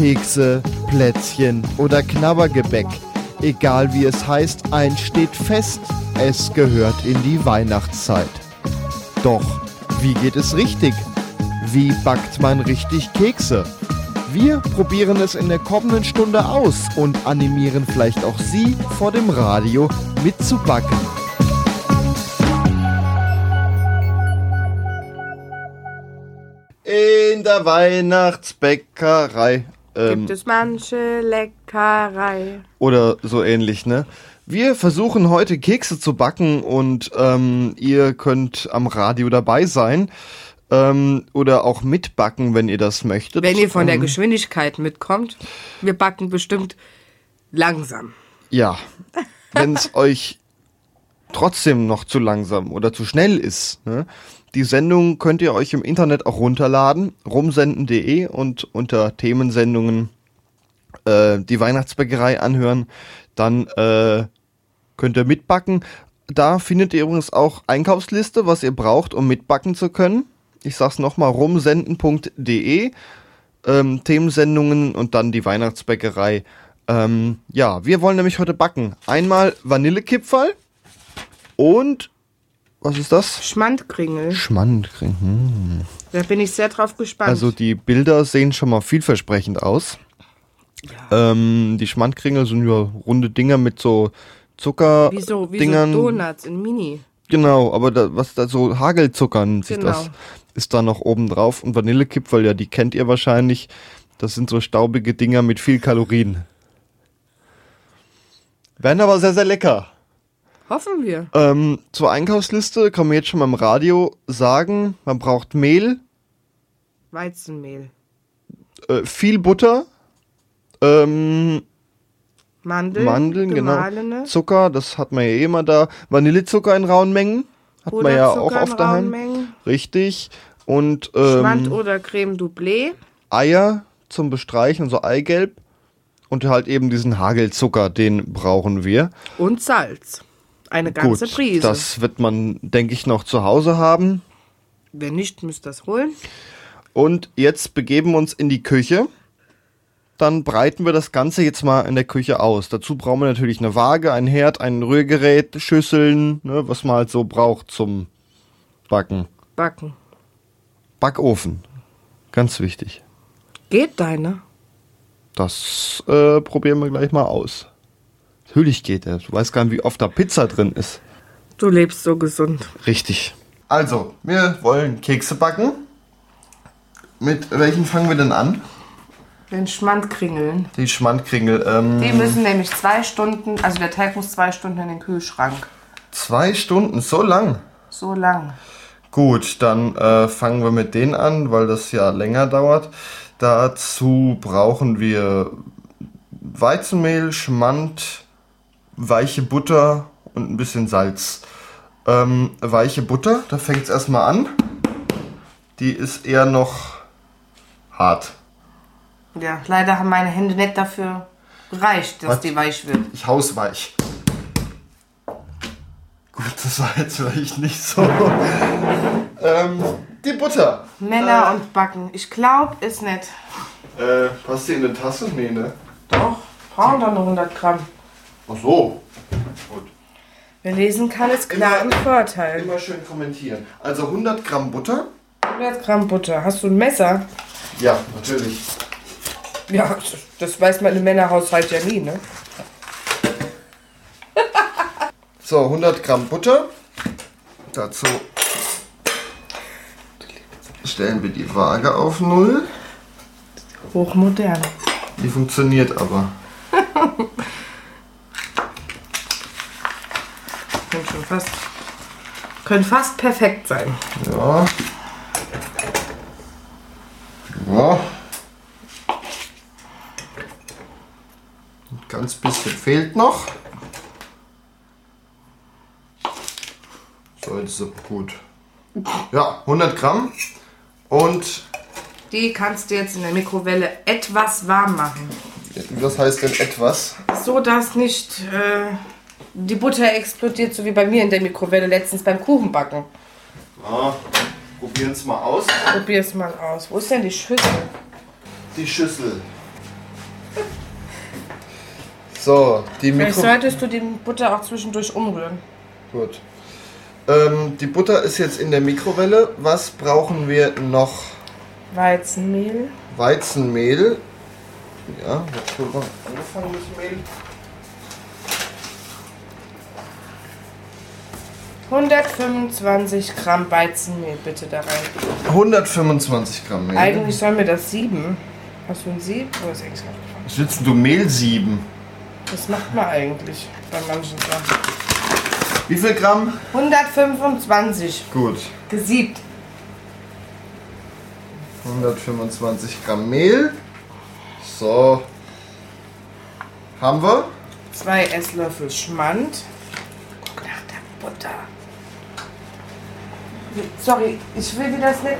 Kekse, Plätzchen oder Knabbergebäck. Egal wie es heißt, eins steht fest, es gehört in die Weihnachtszeit. Doch, wie geht es richtig? Wie backt man richtig Kekse? Wir probieren es in der kommenden Stunde aus und animieren vielleicht auch Sie vor dem Radio mitzubacken. In der Weihnachtsbäckerei. Ähm, Gibt es manche Leckerei. oder so ähnlich, ne? Wir versuchen heute Kekse zu backen und ähm, ihr könnt am Radio dabei sein ähm, oder auch mitbacken, wenn ihr das möchtet. Wenn ihr von der Ähm, Geschwindigkeit mitkommt, wir backen bestimmt langsam. Ja, wenn es euch trotzdem noch zu langsam oder zu schnell ist, ne? Die Sendung könnt ihr euch im Internet auch runterladen, rumsenden.de und unter Themensendungen äh, die Weihnachtsbäckerei anhören, dann äh, könnt ihr mitbacken. Da findet ihr übrigens auch Einkaufsliste, was ihr braucht, um mitbacken zu können. Ich sag's nochmal, rumsenden.de, ähm, Themensendungen und dann die Weihnachtsbäckerei. Ähm, ja, wir wollen nämlich heute backen. Einmal Vanillekipferl und was ist das? Schmandkringel. Schmandkring. Hm. Da bin ich sehr drauf gespannt. Also die Bilder sehen schon mal vielversprechend aus. Ähm, die Schmandkringel sind ja runde Dinger mit so Zucker wie so, wie Dingern. so Donuts in Mini. Genau, aber da, was da so Hagelzucker nennt sich Genau. das, ist da noch oben drauf. Und Vanillekipferl, ja, die kennt ihr wahrscheinlich. Das sind so staubige Dinger mit viel Kalorien. Werden aber sehr, sehr lecker. Hoffen wir. Ähm, zur Einkaufsliste kann man jetzt schon mal im Radio sagen, man braucht Mehl, Weizenmehl. äh, viel Butter, ähm, Mandeln. Mandeln, genau. Zucker, das hat man ja eh immer da. Vanillezucker in rauen Mengen. Hat man ja auch oft daheim. rauen Mengen. Richtig. Und Schmand ähm, oder Creme Doublé. Eier zum Bestreichen, so Eigelb. Und halt eben diesen Hagelzucker, den brauchen wir. Und Salz. Eine ganze Gut, Prise. das wird man, denke ich, noch zu Hause haben. Wenn nicht, müsst ihr das holen. Und jetzt begeben wir uns in die Küche. Dann breiten wir das Ganze jetzt mal in der Küche aus. Dazu brauchen wir natürlich eine Waage, ein Herd, ein Rührgerät, Schüsseln, ne, was man halt so braucht zum Backen. Backen. Backofen. Ganz wichtig. Geht deine? Das äh, probieren wir gleich mal aus. Natürlich geht er. Du weißt gar nicht, wie oft da Pizza drin ist. Du lebst so gesund. Richtig. Also, wir wollen Kekse backen. Mit welchen fangen wir denn an? Den Schmandkringeln. Die Schmandkringel. Ähm, Die müssen nämlich zwei Stunden, also der Teig muss zwei Stunden in den Kühlschrank. zwei Stunden, so lang. So lang. Gut, dann äh, fangen wir mit denen an, weil das ja länger dauert. Dazu brauchen wir Weizenmehl, Schmand, weiche Butter und ein bisschen Salz. Ähm, weiche Butter, da fängt es erstmal an. Die ist eher noch hart. Ja, leider haben meine Hände nicht dafür gereicht, dass Was? die weich wird. Ich haus weich. Gut, das war jetzt vielleicht nicht so. ähm, die Butter. Männer und Backen. Ich glaube, ist nicht. Äh, passt die in eine Tasse? Nee, ne? Doch, brauchen doch nur 100 Gramm. Ach so. Gut. Wer lesen kann, ist klar Immer- ein Vorteil. Immer schön kommentieren. Also 100 Gramm Butter. 100 Gramm Butter. Hast du ein Messer? Ja, natürlich. Ja, das weiß man im Männerhaushalt ja nie, ne? So, 100 Gramm Butter. Dazu stellen wir die Waage auf Null. Hochmodern. Die funktioniert aber. Können schon fast. Können fast perfekt sein. Ja. Ja. Ein ganz bisschen fehlt noch. So, jetzt ist sie gut. Ja, 100 Gramm. Und Die kannst du jetzt in der Mikrowelle etwas warm machen. was heißt denn etwas? So dass nicht äh, die Butter explodiert, so wie bei mir in der Mikrowelle letztens beim Kuchenbacken. Ja, probieren es mal aus. Probier's mal aus. Wo ist denn die Schüssel? Die Schüssel. So, die Vielleicht Mikro... solltest du die Butter auch zwischendurch umrühren. Gut. Ähm, die Butter ist jetzt in der Mikrowelle. Was brauchen wir noch? Weizenmehl. Weizenmehl. Ja, jetzt haben wir angefangen mit Mehl. 125 Gramm Weizenmehl bitte da rein. 125 Gramm Mehl. Eigentlich sollen wir das sieben. Hast du ein Sieb? Wo ist extra? Was willst du Mehl sieben? Das macht man eigentlich bei manchen Sachen. Wie viel Gramm? 125 Gut. gesiebt. 125 Gramm Mehl. So. Haben wir? Zwei Esslöffel Schmand. Guck nach der Butter. Sorry, ich will dir das nicht.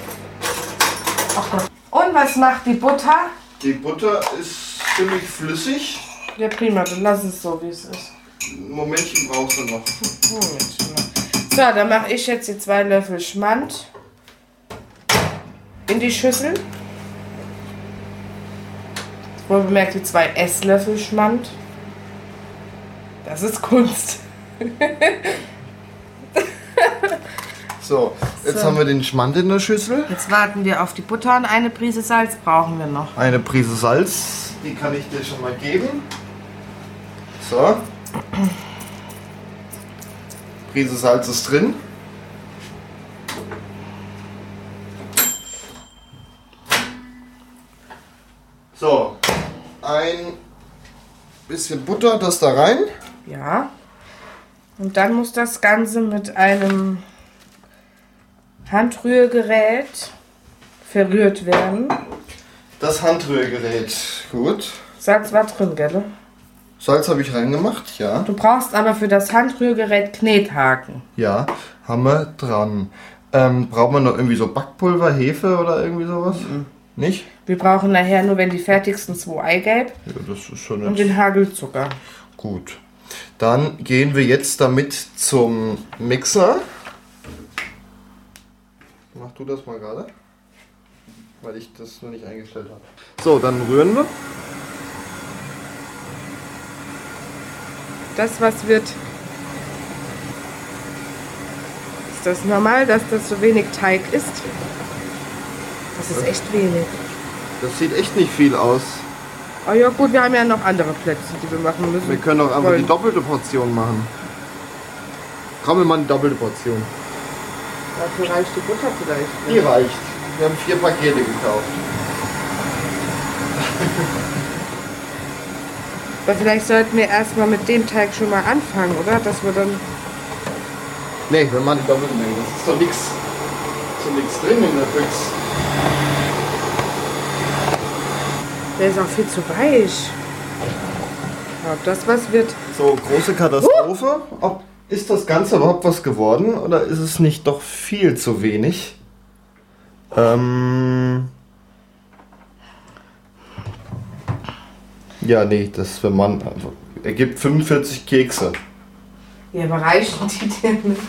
Ach Gott. Und was macht die Butter? Die Butter ist ziemlich flüssig. Ja prima, dann lass es so, wie es ist. Ein Momentchen brauchst du noch. Momentchen. So, dann mache ich jetzt die zwei Löffel Schmand in die Schüssel. Wohl bemerkt die zwei Esslöffel Schmand. Das ist Kunst. So, jetzt So. haben wir den Schmand in der Schüssel. Jetzt warten wir auf die Butter und eine Prise Salz brauchen wir noch. Eine Prise Salz, die kann ich dir schon mal geben. So. Prise Salz ist drin. So, ein bisschen Butter, das da rein. Ja. Und dann muss das Ganze mit einem Handrührgerät verrührt werden. Das Handrührgerät. Gut. Salz war drin, gell? Salz habe ich reingemacht, ja. Du brauchst aber für das Handrührgerät Knethaken. Ja, haben wir dran. Ähm, braucht man noch irgendwie so Backpulver, Hefe oder irgendwie sowas? Nicht? Wir brauchen nachher nur, wenn die fertigsten zwei Eigelb Ja, das ist schon und den Hagelzucker. gut. Dann gehen wir jetzt damit zum Mixer. Mach du das mal gerade. Weil ich das noch nicht eingestellt habe. So, dann rühren wir. Das, was wird. Ist das normal, dass das so wenig Teig ist? Das ist echt wenig. Das sieht echt nicht viel aus. Oh ja, gut, wir haben ja noch andere Plätze, die wir machen müssen. Wir können auch einfach Wollen. die doppelte Portion machen. Komm, wir machen die doppelte Portion. Dafür reicht die Butter vielleicht. Die reicht. Wir haben vier Pakete gekauft. Aber vielleicht sollten wir erstmal mit dem Teig schon mal anfangen, oder? Dass wir dann. Nee, wir machen die doppelte Menge. Das ist doch nichts. Doch nichts drin in der Büchse. Der ist auch viel zu weich. Ob das was wird? So, große Katastrophe. Ob, ist das Ganze überhaupt was geworden oder ist es nicht doch viel zu wenig? Ähm. Ja, nee, das wenn man einfach. ergibt 45 Kekse. Ja, aber reichen die dir nicht?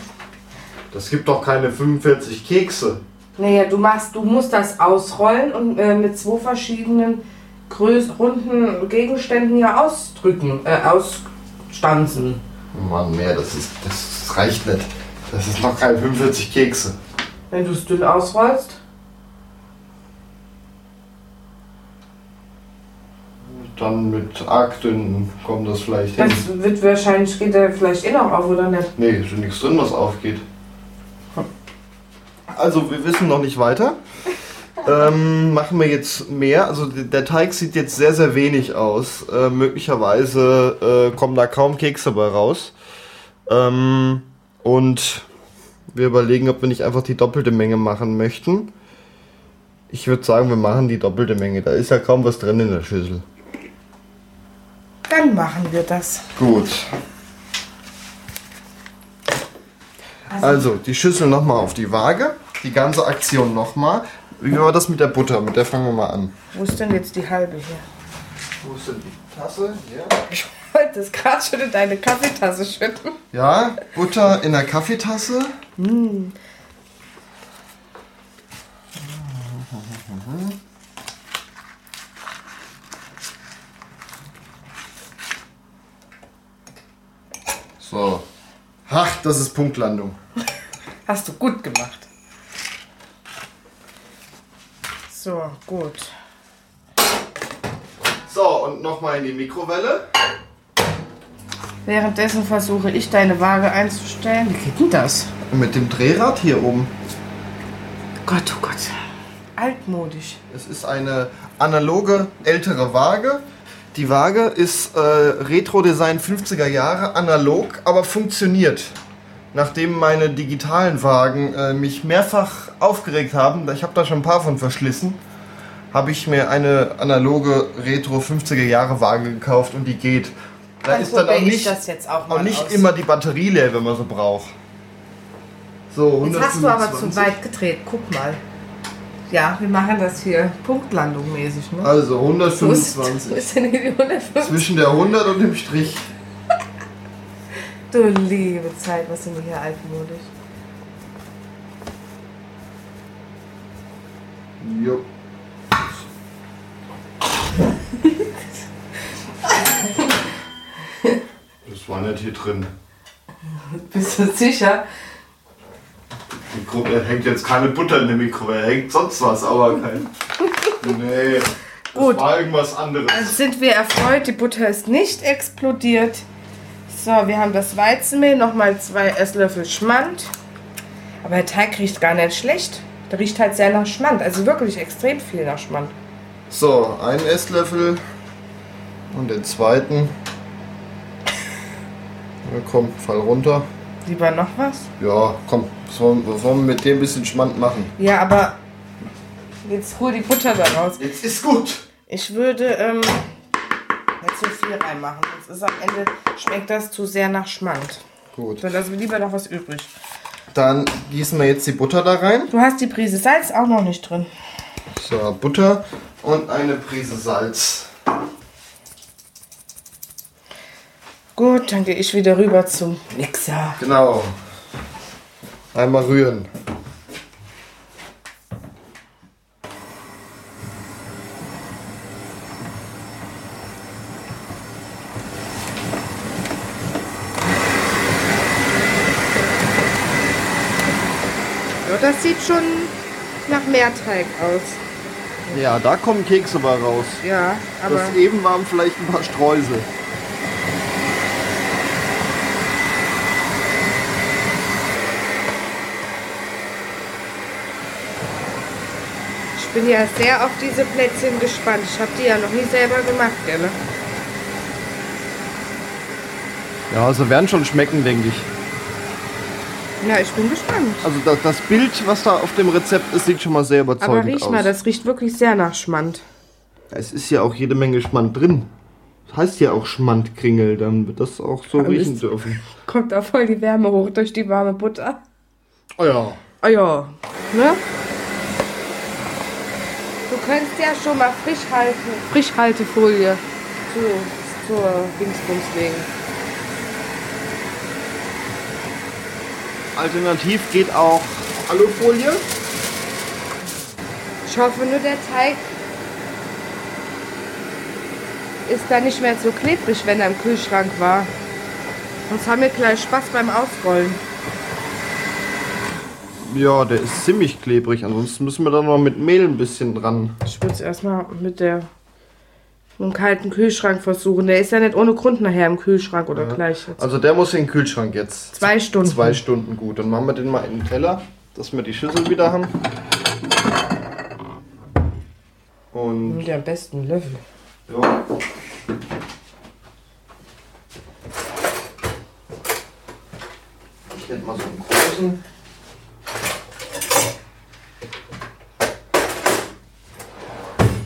Das gibt doch keine 45 Kekse. Naja, du machst, du musst das ausrollen und äh, mit zwei verschiedenen Größ runden Gegenständen ja ausdrücken, äh, ausstanzen. Mann, mehr, das ist. Das reicht nicht. Das ist noch keine 45 Kekse. Wenn du es dünn ausrollst. Dann mit arg dünn kommt das vielleicht hin. Das wird wahrscheinlich, geht der vielleicht eh noch auf, oder nicht? Nee, ist nichts drin, was aufgeht. Also, wir wissen noch nicht weiter. Ähm, machen wir jetzt mehr. Also, der Teig sieht jetzt sehr, sehr wenig aus. Äh, möglicherweise äh, kommen da kaum Kekse bei raus. Ähm, und wir überlegen, ob wir nicht einfach die doppelte Menge machen möchten. Ich würde sagen, wir machen die doppelte Menge. Da ist ja kaum was drin in der Schüssel. Dann machen wir das. Gut. Also, die Schüssel nochmal auf die Waage. Die ganze Aktion nochmal. Wie war das mit der Butter? Mit der fangen wir mal an. Wo ist denn jetzt die halbe hier? Wo ist denn die Tasse? Hier? Ich wollte es gerade schon in deine Kaffeetasse schütten. Ja, Butter in der Kaffeetasse. Mm. So. Ach, das ist Punktlandung. Hast du gut gemacht. So, gut. So, und nochmal in die Mikrowelle. Währenddessen versuche ich deine Waage einzustellen. Wie geht denn das? Mit dem Drehrad hier oben. Gott, oh Gott. Altmodisch. Es ist eine analoge ältere Waage. Die Waage ist äh, Retro-Design 50er Jahre, analog, aber funktioniert. Nachdem meine digitalen Wagen äh, mich mehrfach aufgeregt haben, ich habe da schon ein paar von verschlissen, habe ich mir eine analoge Retro 50er Jahre Waage gekauft und die geht. Da Dann ist dann auch nicht, das jetzt auch auch nicht aus. immer die Batterie leer, wenn man so braucht. So, Jetzt hast du aber zu 125. weit gedreht. Guck mal. Ja, wir machen das hier Punktlandung mäßig, ne? Also Wo ist, wo 125. ist denn hier die 150? Zwischen der 100 und dem Strich. Du liebe Zeit, was sind wir hier altmodisch? Jo. Das war nicht hier drin. Bist du sicher? Mikro er hängt jetzt keine Butter in der Mikrowelle, hängt sonst was, aber kein. Nee. Das Gut. war irgendwas anderes. Also sind wir erfreut, die Butter ist nicht explodiert. So, wir haben das Weizenmehl, nochmal zwei Esslöffel Schmand. Aber der Teig riecht gar nicht schlecht. Der riecht halt sehr nach Schmand, also wirklich extrem viel nach Schmand. So, einen Esslöffel und den zweiten. Na komm, fall runter. Lieber noch was? Ja, komm, was wollen, was wollen wir mit dem bisschen Schmand machen? Ja, aber jetzt hol die Butter da raus. Jetzt ist gut. Ich würde ähm, nicht so viel reinmachen, sonst ist am Ende schmeckt das zu sehr nach Schmand. Gut. Dann lassen wir lieber noch was übrig. Dann gießen wir jetzt die Butter da rein. Du hast die Prise Salz auch noch nicht drin. So, Butter und eine Prise Salz. Gut, dann gehe ich wieder rüber zum Mixer. Genau. Einmal rühren. Schon nach Meerteig aus. Ja, da kommen Kekse bei raus. Ja, aber Das eben waren vielleicht ein paar Streusel. ich bin ja sehr auf diese Plätzchen gespannt. Ich habe die ja noch nie selber gemacht, gell? Ja, also werden schon schmecken, denke ich. Ja, ich bin gespannt. Also das, das Bild, was da auf dem Rezept ist, sieht schon mal sehr überzeugend Aber riech aus. mal, das riecht wirklich sehr nach Schmand. es ist ja auch jede Menge Schmand drin. Das heißt ja auch Schmandkringel, dann wird das auch so Aber riechen dürfen. Kommt da voll die Wärme hoch durch die warme Butter. Oh ja. Oh ja, ne? Du könntest ja schon mal Frischhalte, Frischhaltefolie zu, zur Dingsbums legen. Alternativ geht auch Alufolie. Ich hoffe nur, der Teig ist da nicht mehr so klebrig, wenn er im Kühlschrank war. Sonst haben wir gleich Spaß beim Ausrollen. Ja, der ist ziemlich klebrig. Ansonsten müssen wir da noch mit Mehl ein bisschen dran. Ich würde es erstmal mit der mit dem kalten Kühlschrank versuchen. Der ist ja nicht ohne Grund nachher im Kühlschrank oder gleich jetzt. Also der muss in den Kühlschrank jetzt. Zwei Stunden. Zwei Stunden gut. Dann machen wir den mal in den Teller, dass wir die Schüssel wieder haben. Und Mit am besten einen Löffel. ja. Ich hätte mal so einen großen.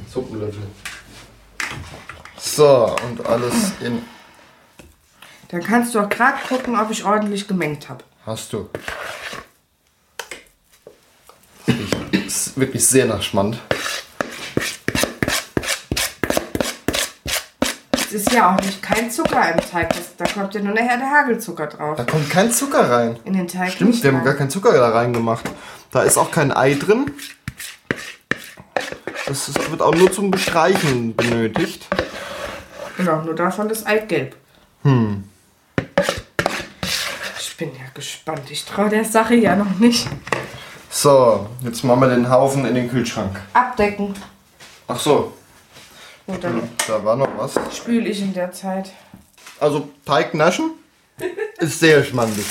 Suppenlöffel. So, und alles in. Dann kannst du auch gerade gucken, ob ich ordentlich gemengt habe. Hast du. Ist wirklich sehr nach Schmand. Es ist ja auch nicht kein Zucker im Teig. Das, da kommt ja nur nachher der Hagelzucker drauf. Da kommt kein Zucker rein. In den Teig. Stimmt, wir haben rein. gar keinen Zucker da reingemacht. Da ist auch kein Ei drin. Das ist, wird auch nur zum Bestreichen benötigt. Genau, nur davon das Eigelb. gespannt. Ich traue der Sache ja noch nicht. So, jetzt machen wir den Haufen in den Kühlschrank. Abdecken. Ach so, Und dann da war noch was. spüle ich in der Zeit. Also Teig naschen ist sehr schmandig.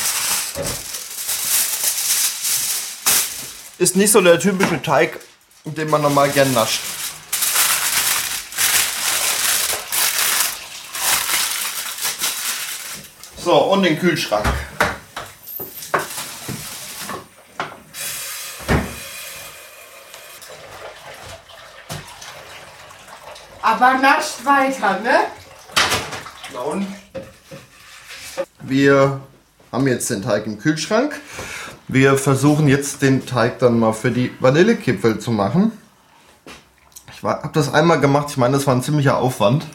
Ist nicht so der typische Teig, den man normal gern nascht. So, und den Kühlschrank. Aber nascht weiter, ne? Na und? Wir haben jetzt den Teig im Kühlschrank. Wir versuchen jetzt den Teig dann mal für die Vanillekipfel zu machen. Ich habe das einmal gemacht. Ich meine, das war ein ziemlicher Aufwand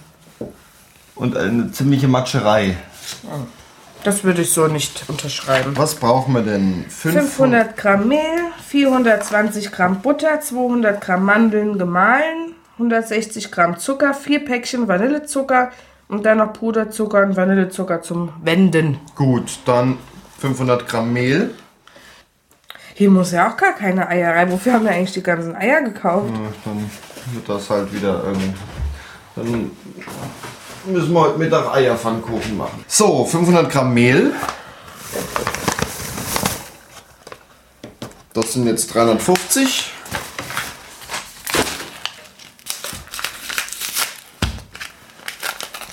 und eine ziemliche Matscherei. Das würde ich so nicht unterschreiben. Was brauchen wir denn? 500 Gramm Mehl, 420 Gramm Butter, 200 Gramm Mandeln gemahlen, 160 Gramm Zucker, 4 Päckchen Vanillezucker und dann noch Puderzucker und Vanillezucker zum Wenden. Gut, dann 500 Gramm Mehl. Hier muss ja auch gar keine Eier rein. Wofür haben wir eigentlich die ganzen Eier gekauft? Ja, Dann wird das halt wieder irgendwie. Dann müssen wir heute Mittag Eierpfannkuchen machen. So, 500 Gramm Mehl. Das sind jetzt 350.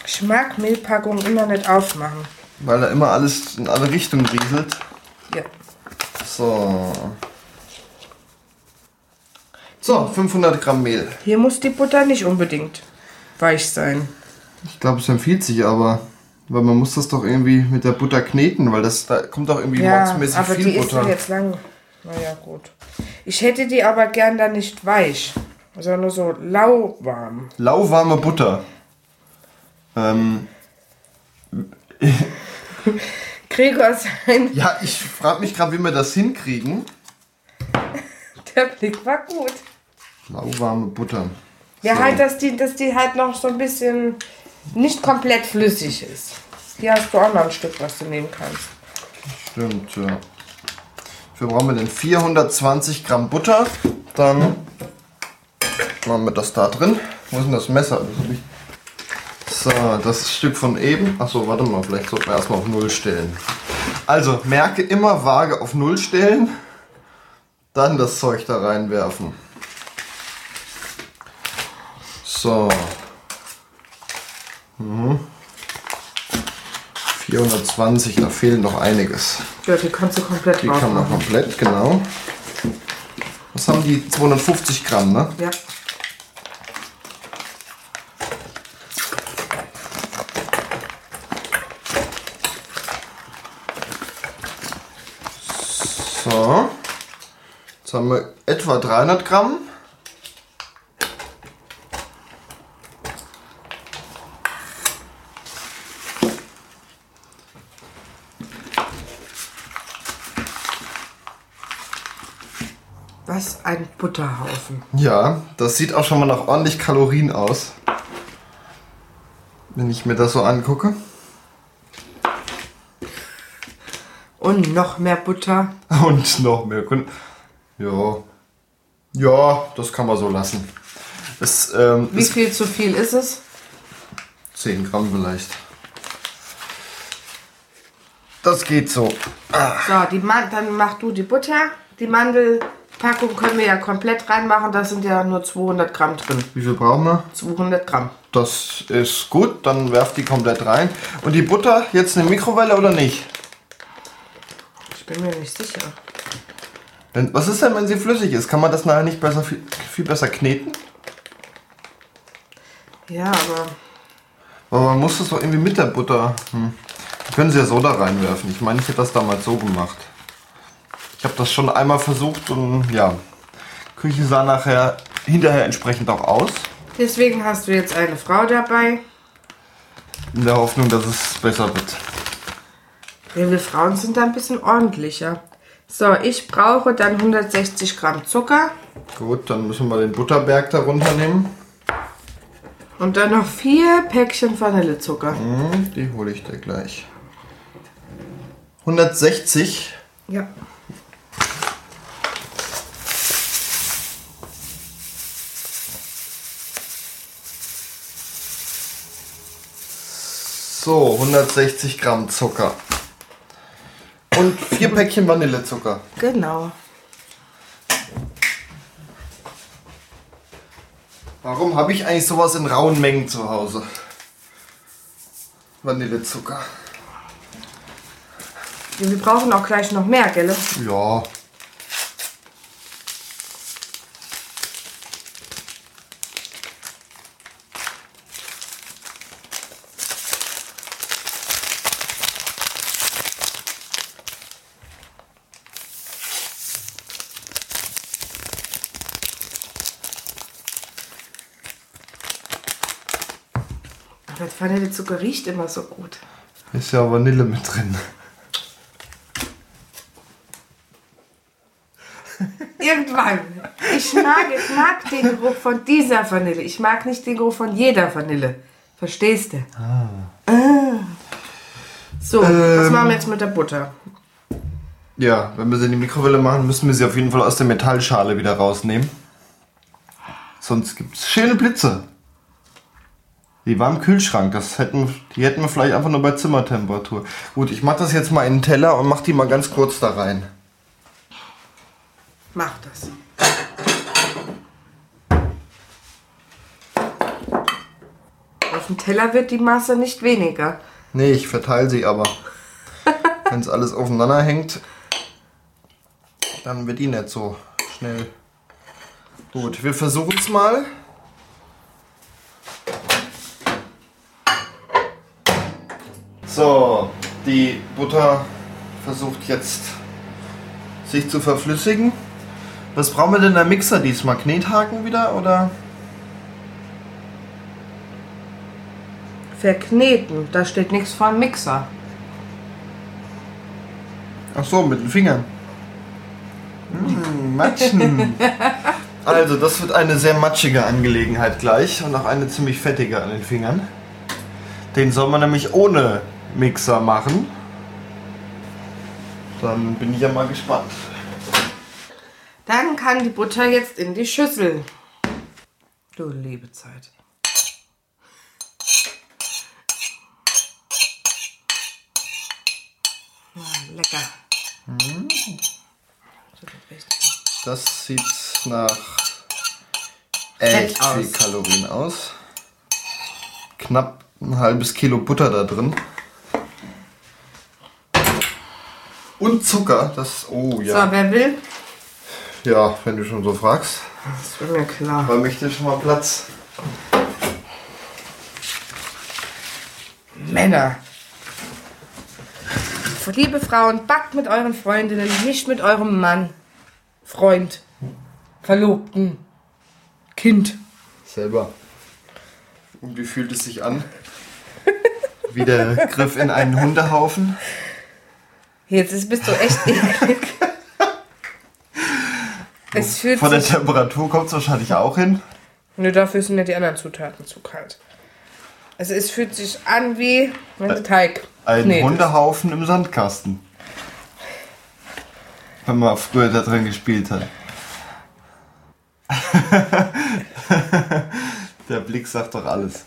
Ich mag Mehlpackungen immer nicht aufmachen. Weil da immer alles in alle Richtungen rieselt. Ja. So. So, 500 Gramm Mehl. Hier muss die Butter nicht unbedingt weich sein. Ich glaube, es empfiehlt sich aber. Weil man muss das doch irgendwie mit der Butter kneten, weil das da kommt doch irgendwie Ja, mordsmäßig aber viel die ist Butter. dann jetzt lang. Naja, gut. Ich hätte die aber gern dann nicht weich, sondern nur so lauwarm. Lauwarme Butter. Ähm, Gregor sein, ja, ich frage mich gerade, wie wir das hinkriegen. der Blick war gut. Lauwarme Butter. Ja, So. halt, dass die, dass die halt noch so ein bisschen nicht komplett flüssig ist. Hier hast du auch noch ein Stück, was du nehmen kannst. Stimmt, ja. Dafür brauchen wir denn 420 Gramm Butter. Dann machen wir das da drin. Wo ist denn das Messer? Das So, das Stück von eben. Achso, warte mal, vielleicht sollten wir erstmal auf Null stellen. Also, merke immer Waage auf Null stellen. Dann das Zeug da reinwerfen. So. Mhm. 420, da fehlen noch einiges. Ja, die kannst du komplett Die kann man komplett, genau. Was haben die? 250 Gramm, ne? Ja. So. Jetzt haben wir etwa 300 Gramm. Was ein Butterhaufen. Ja, das sieht auch schon mal nach ordentlich Kalorien aus. Wenn ich mir das so angucke. Und noch mehr Butter. Und noch mehr. Ja. Ja, das kann man so lassen. Es ähm, Wie viel zu viel ist es? 10 Gramm vielleicht. Das geht so. So, die Man dann mach du die Butter. Die Mandelpackung können wir ja komplett reinmachen. Da sind ja nur 200 Gramm drin. Wie viel brauchen wir? 200 Gramm. Das ist gut, dann werft die komplett rein. Und die Butter jetzt eine Mikrowelle oder nicht? Ich bin mir nicht sicher. Wenn, was ist denn, wenn sie flüssig ist? Kann man das nachher nicht besser, viel, viel besser kneten? Ja, aber Aber man muss das doch irgendwie mit der Butter. Hm. Können sie ja so da reinwerfen. Ich meine, ich hätte das damals so gemacht. Ich habe das schon einmal versucht und ja. Küche sah nachher hinterher entsprechend auch aus. deswegen hast du jetzt eine Frau dabei. In der Hoffnung, dass es besser wird. Ja, wir Frauen sind da ein bisschen ordentlicher. So, ich brauche dann 160 Gramm Zucker Gut, dann müssen wir den Butterberg da runternehmen. und dann noch vier Päckchen Vanillezucker. Hm, die hole ich dir gleich. 160. Ja. So, 160 Gramm Zucker. Und vier Päckchen Vanillezucker. Genau. Warum habe ich eigentlich sowas in rauen Mengen zu Hause? Vanillezucker. Wir brauchen auch gleich noch mehr, gell? Ja. Vanillezucker riecht immer so gut. Ist ja Vanille mit drin. Irgendwann. Ich mag, ich mag den Geruch von dieser Vanille. Ich mag nicht den Geruch von jeder Vanille. Verstehst du? Ah. So, was Ähm. machen wir jetzt mit der Butter? Ja, wenn wir sie in die Mikrowelle machen, müssen wir sie auf jeden Fall aus der Metallschale wieder rausnehmen. Sonst gibt es schöne Blitze. Die war im Kühlschrank. Das hätten, die hätten wir vielleicht einfach nur bei Zimmertemperatur. Gut, ich mache das jetzt mal in den Teller und mache die mal ganz kurz da rein. Mach das. Auf dem Teller wird die Masse nicht weniger. Nee, ich verteile sie aber. Wenn es alles aufeinander hängt, dann wird die nicht so schnell. Gut, wir versuchen es mal. So, die Butter versucht jetzt sich zu verflüssigen. Was brauchen wir denn der Mixer diesmal? Knethaken wieder oder? Verkneten, da steht nichts von Mixer. Ach so, mit den Fingern. Hm, matschen. Also, das wird eine sehr matschige Angelegenheit gleich und auch eine ziemlich fettige an den Fingern. Den soll man nämlich ohne Mixer machen. Dann bin ich ja mal gespannt. Dann kann die Butter jetzt in die Schüssel. Du liebe Zeit. Ah, lecker. Richtig. Das sieht nach echt viel Kalorien aus. Knapp ein halbes Kilo Butter da drin. Und Zucker, das, oh ja. So, wer will? Ja, wenn du schon so fragst. Das wird mir klar. Ich dir schon mal Platz. Männer. Liebe Frauen, backt mit euren Freundinnen, nicht mit eurem Mann, Freund, Verlobten, Kind. Selber. Und wie fühlt es sich an? Wie der Griff in einen Hundehaufen. Jetzt ist, bist du echt eklig. Es fühlt Von der sich... Temperatur kommt es wahrscheinlich auch hin. Nur dafür sind ja die anderen Zutaten zu kalt. Also es fühlt sich an wie wenn der Teig Ein knetest. Hundehaufen im Sandkasten. Wenn man früher da drin gespielt hat. der Blick sagt doch alles.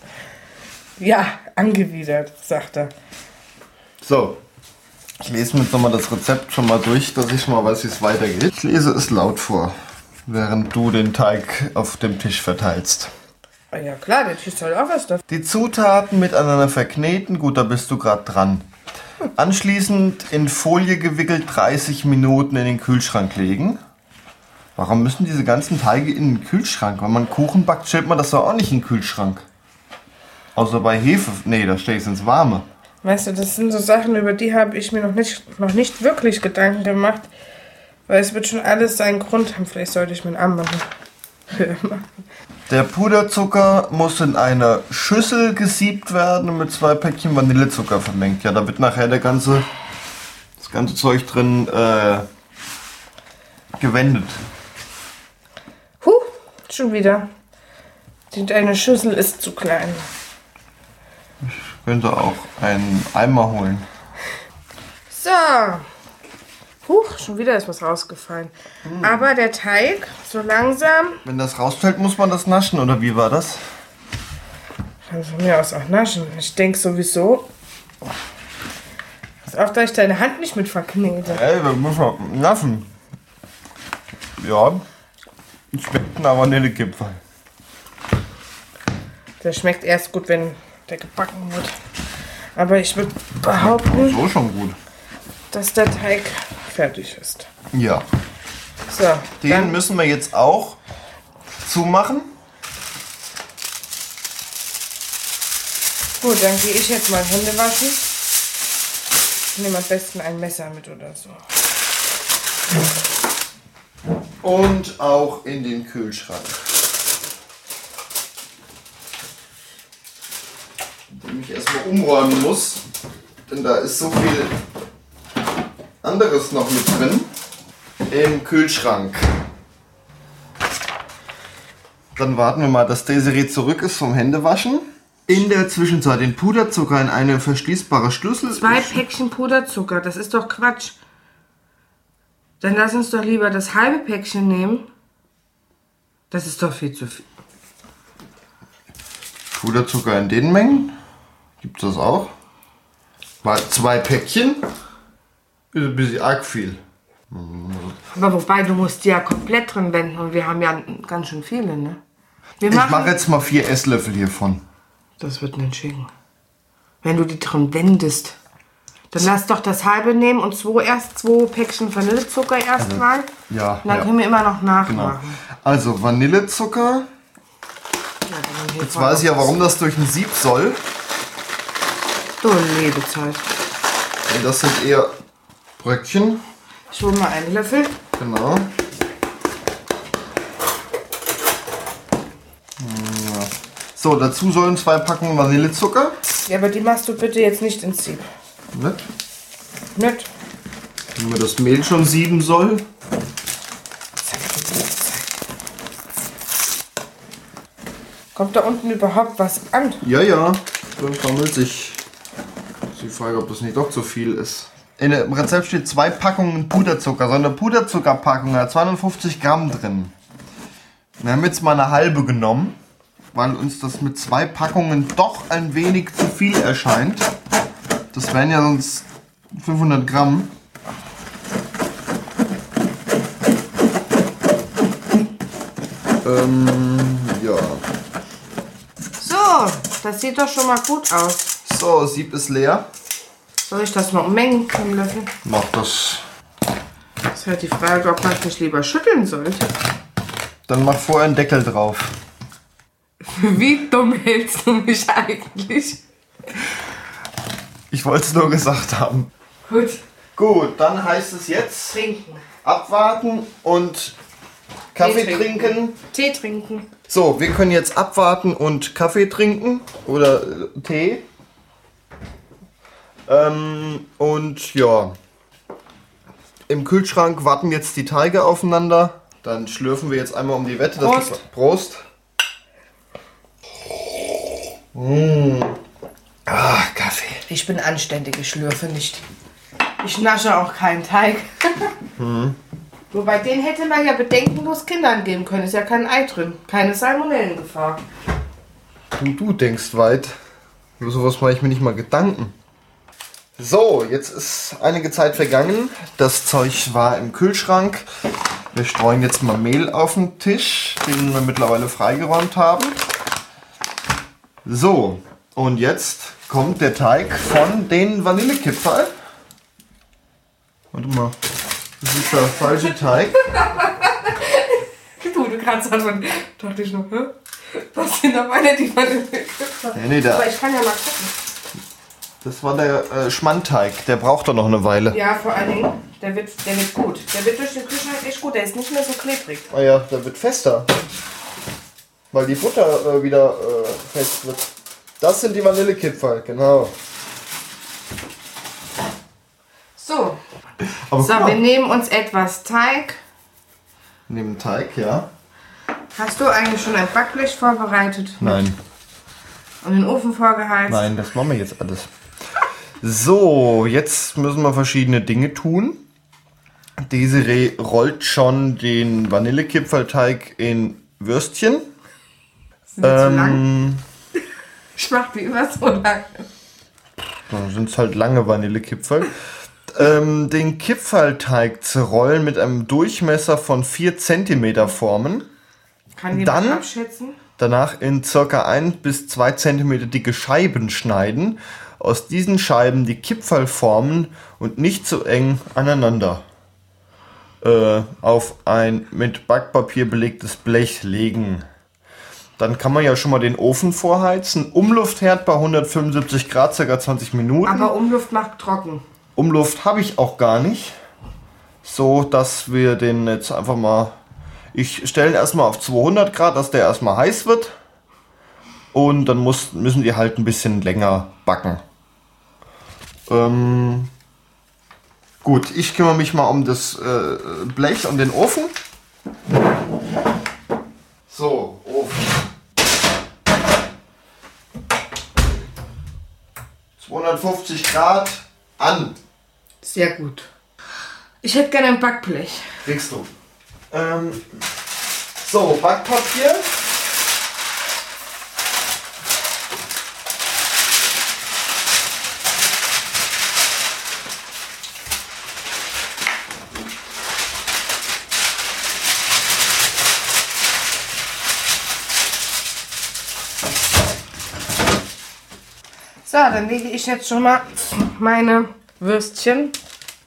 Ja, angewidert, sagt er. So, ich lese mir jetzt nochmal das Rezept schon mal durch, dass ich schon mal weiß, wie es weitergeht. Ich lese es laut vor, während du den Teig auf dem Tisch verteilst. Ah Ja klar, der Tisch soll auch was dafür. Die Zutaten miteinander verkneten, gut, da bist du gerade dran. Anschließend in Folie gewickelt 30 Minuten in den Kühlschrank legen. Warum müssen diese ganzen Teige in den Kühlschrank? Wenn man Kuchen backt, stellt man das doch auch nicht in den Kühlschrank. Außer bei Hefe. Nee, da stelle ich es ins Warme. Weißt du, das sind so Sachen, über die habe ich mir noch nicht, noch nicht wirklich Gedanken gemacht. Weil es wird schon alles seinen Grund haben. Vielleicht sollte ich mir einen Arm machen. Der Puderzucker muss in einer Schüssel gesiebt werden und mit zwei Päckchen Vanillezucker vermengt. Ja, da wird nachher der ganze, das ganze Zeug drin äh, gewendet. Huh, schon wieder. Die deine Schüssel ist zu klein. Könnte auch einen Eimer holen. So. Huch, schon wieder ist was rausgefallen. Aber der Teig, so langsam, Wenn das rausfällt, muss man das naschen, oder wie war das? kann von mir aus auch naschen. Ich denke sowieso. Pass auf, dass ich deine Hand nicht mit verknete. Ey, wir müssen naschen. Ja. Schmeckt nach Vanillekipferl. Der schmeckt erst gut, wenn der gebacken wird. Aber ich würde behaupten, So schon gut. dass der Teig fertig ist. Ja. So, Den müssen wir jetzt auch zumachen. gut, dann gehe ich jetzt mal Hände waschen. Ich nehme am besten ein Messer mit oder so. Und auch in den Kühlschrank. Den ich erstmal umräumen muss. Denn da ist so viel anderes noch mit drin. Im Kühlschrank. Dann warten wir mal, dass Desiree zurück ist vom Händewaschen. In der Zwischenzeit den Puderzucker in eine verschließbare Schlüssel. Zwei Päckchen Puderzucker, das ist doch Quatsch. Dann lass uns doch lieber das halbe Päckchen nehmen. Das ist doch viel zu viel. Puderzucker in den Mengen. Gibt es das auch? Mal zwei Päckchen. Ist ein bisschen arg viel. Aber wobei, du musst die ja komplett drin wenden und wir haben ja ganz schön viele, ne? Wir Ich mache jetzt mal vier Esslöffel hiervon. Das wird nicht schicken. Wenn du die drin wendest. Dann lass doch das halbe nehmen und zwei erst zwei Päckchen Vanillezucker erstmal. ja, Und dann ja. können wir immer noch Genau. nachmachen. Also Vanillezucker. Ja, Jetzt weiß ich ja, warum das durch ein Sieb soll. Du Lebezeit. Und das sind eher Bröckchen. Ich hole mal einen Löffel. Genau. Ja. So, dazu sollen zwei Packungen Vanillezucker. Ja, aber die machst du bitte jetzt nicht ins Sieb. Ne? Nicht? Wenn man das Mehl schon sieben soll. Kommt da unten überhaupt was an? Ja, ja. Dann vermüllt sich. Ist die Frage, ob das nicht doch zu viel ist. In dem Rezept steht zwei Packungen Puderzucker. So eine Puderzuckerpackung hat 250 Gramm drin. Wir haben jetzt mal eine halbe genommen, weil uns das mit zwei Packungen doch ein wenig zu viel erscheint. Das wären ja sonst 500 Gramm. Ähm, ja. So, das sieht doch schon mal gut aus. So, Sieb ist leer. Soll ich das noch ummengen im Löffel? Mach das. Ist halt die Frage, ob man es nicht lieber schütteln sollte. Dann mach vorher einen Deckel drauf. Wie dumm hältst du mich eigentlich? Ich wollte es nur gesagt haben. Gut, Gut, dann heißt es jetzt trinken. abwarten und Kaffee Tee trinken. Tee trinken. So, wir können jetzt abwarten und Kaffee trinken oder äh, Tee. Ähm, und ja, im Kühlschrank warten jetzt die Teige aufeinander. Dann schlürfen wir jetzt einmal um die Wette. Das Prost. gibt- Prost. Mmh. Ah, Kaffee. Ich bin anständig, ich schlürfe nicht. Ich nasche auch keinen Teig. Wobei, den hätte man ja bedenkenlos Kindern geben können. Ist ja kein Ei drin. Keine Salmonellengefahr. Du, du denkst weit. Über sowas mache ich mir nicht mal Gedanken. So, jetzt ist einige Zeit vergangen. Das Zeug war im Kühlschrank. Wir streuen jetzt mal Mehl auf den Tisch, den wir mittlerweile freigeräumt haben. So, und jetzt kommt der Teig von den Vanillekipferl. Warte mal, das ist der falsche Teig. Du, du kannst davon. Dachte ich noch, hä? Was sind da meine, die man Nee, nee, der, Aber ich kann ja mal gucken. Das war der äh, Schmandteig. Der braucht doch noch eine Weile. Ja, vor allen Dingen, der wird, der wird gut. Der wird durch den Kühlschrank echt gut. Der ist nicht mehr so klebrig. Ah ja, der wird fester. Weil die Butter äh, wieder äh, fest wird. Das sind die Vanillekipferl, genau. So, Aber so wir nehmen uns etwas Teig. Neben Teig, ja. Hast du eigentlich schon ein Backblech vorbereitet Nein. und den Ofen vorgeheizt? Nein, das machen wir jetzt alles. So, jetzt müssen wir verschiedene Dinge tun. Desiree rollt schon den Vanillekipferlteig in Würstchen. Sind zu lang? Ähm, Ich mach die immer so lang. dann sind es halt lange Vanillekipferl. ähm, den Kipferlteig zu rollen mit einem Durchmesser von 4 cm formen. Kann jemand Dann- abschätzen? Danach in circa 1 bis 2 cm dicke Scheiben schneiden. Aus diesen Scheiben die Kipferl formen und nicht zu eng aneinander äh, auf ein mit Backpapier belegtes Blech legen. Dann kann man ja schon mal den Ofen vorheizen. Umluftherd bei 175 Grad, ca. 20 Minuten. Aber Umluft macht trocken. Umluft habe ich auch gar nicht. So, dass wir den jetzt einfach mal. Ich stelle ihn erstmal auf 200 Grad, dass der erstmal heiß wird. Und dann muss, müssen die halt ein bisschen länger backen. Ähm, gut, ich kümmere mich mal um das äh, Blech und den Ofen. So, Ofen. 250 Grad an. Sehr gut. Ich hätte gerne ein Backblech. Kriegst du. Ähm, so, Backpapier. So, dann lege ich jetzt schon mal meine Würstchen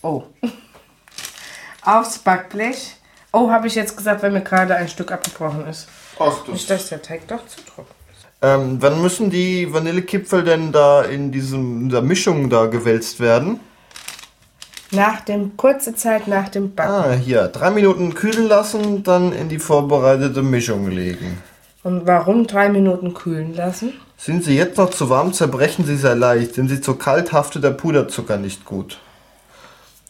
oh, aufs Backblech. Oh, habe ich jetzt gesagt, weil mir gerade ein Stück abgebrochen ist. Ach, Nicht, dass der Teig doch zu trocken ist. Ähm, wann müssen die Vanillekipferl denn da in diesem in der Mischung da gewälzt werden? Nach dem, kurze Zeit nach dem Backen. Ah, hier. Drei Minuten kühlen lassen, dann in die vorbereitete Mischung legen. Und warum drei Minuten kühlen lassen? Sind sie jetzt noch zu warm, zerbrechen sie sehr leicht. Sind sie zu kalt, haftet der Puderzucker nicht gut.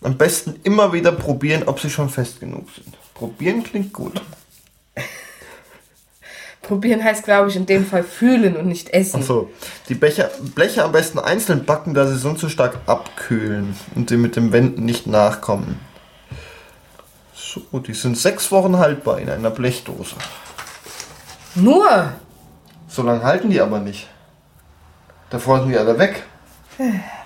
Am besten immer wieder probieren, ob sie schon fest genug sind. Probieren klingt gut. Probieren heißt, glaube ich, in dem Fall fühlen und nicht essen. So, die Becher, Bleche am besten einzeln backen, da sie sonst zu stark abkühlen und sie mit dem Wenden nicht nachkommen. So, die sind sechs Wochen haltbar in einer Blechdose. Nur! So lange halten die aber nicht. Davor sind die alle weg.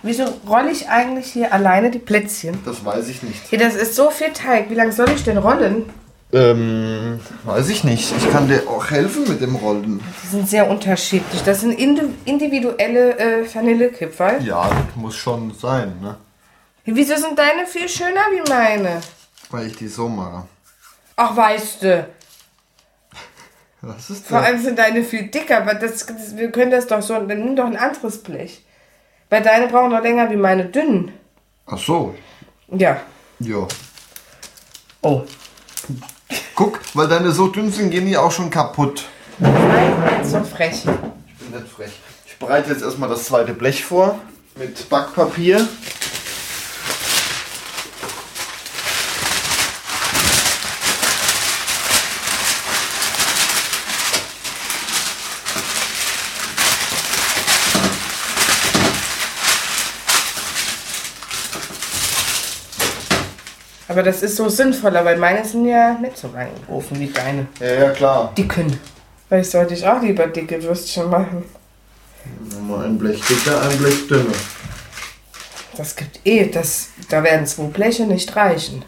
Wieso rolle ich eigentlich hier alleine die Plätzchen? Das weiß ich nicht. Hier, das ist so viel Teig. Wie lange soll ich denn rollen? Ähm, weiß ich nicht. Ich kann dir auch helfen mit dem Rollen. Die sind sehr unterschiedlich. Das sind indi- individuelle äh, Vanillekipferl. Ja, das muss schon sein, ne? Wieso sind deine viel schöner wie meine? Weil ich die so mache. Ach, weißt du. Was ist Vor das? allem sind deine viel dicker, aber das, das, wir können das doch so. Dann nimm doch ein anderes Blech. Weil deine brauchen doch länger wie meine dünnen. Ach so. Ja. Ja. Oh. Guck, weil deine so dünn sind, gehen die auch schon kaputt. Nein, so frech. Ich bin nicht frech. Ich bereite jetzt erstmal das zweite Blech vor mit Backpapier. Aber das ist so sinnvoller, weil meine sind ja nicht so lang im Ofen wie deine. Ja, ja, klar. Dicken. Vielleicht sollte ich auch lieber dicke Würstchen machen. Nochmal ein Blech dicker, ein Blech dünner. Das gibt eh, das, da werden zwei Bleche nicht reichen.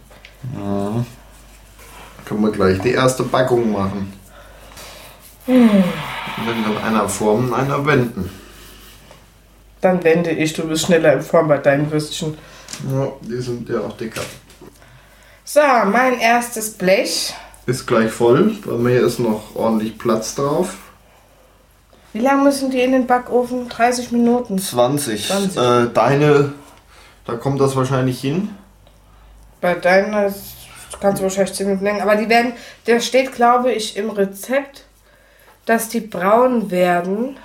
Können wir gleich die erste Backung machen. Und dann kann einer formen, einer wenden. Dann wende ich, du bist schneller im Form bei deinen Würstchen. Ja, die sind ja auch dicker. So, mein erstes Blech. Ist gleich voll. Bei mir ist noch ordentlich Platz drauf. Wie lange müssen die in den Backofen? 30 Minuten. 20. 20. Äh, deine, da kommt das wahrscheinlich hin. Bei deinen das kannst du wahrscheinlich 10 Minuten länger. Aber die werden, der steht, glaube ich, im Rezept, dass die braun werden.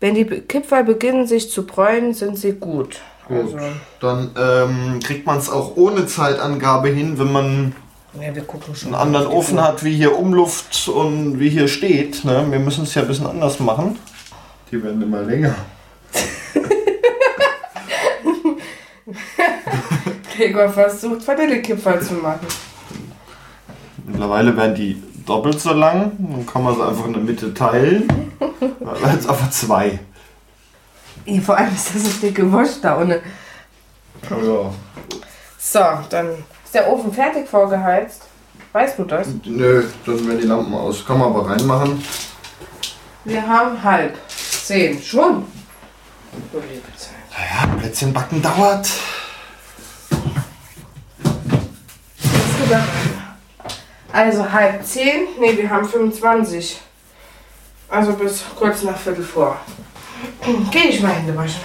Wenn die Kipferl beginnen sich zu bräunen, sind sie gut. Also, Dann ähm, kriegt man es auch ohne Zeitangabe hin, wenn man ja, wir gucken schon. einen anderen Ofen hat, wie hier Umluft und wie hier steht. Ne? Wir müssen es ja ein bisschen anders machen. Die werden immer länger. Gregor versucht, Vanillekipferl zu machen. Mittlerweile werden die doppelt so lang. Dann kann man sie einfach in der Mitte teilen. Dann werden es einfach zwei. Ih, Vor allem ist das so dicke Wurst da ohne. Ja. So, dann ist der Ofen fertig vorgeheizt. Weißt du das? Nö, dann werden die Lampen aus. Kann man aber reinmachen. Wir haben halb zehn. Schon? Du liebe Zeit. Naja, Plätzchen backen dauert. Also halb zehn. Ne, wir haben 25. Also bis kurz nach Viertel vor. Geh ich mal Hände waschen.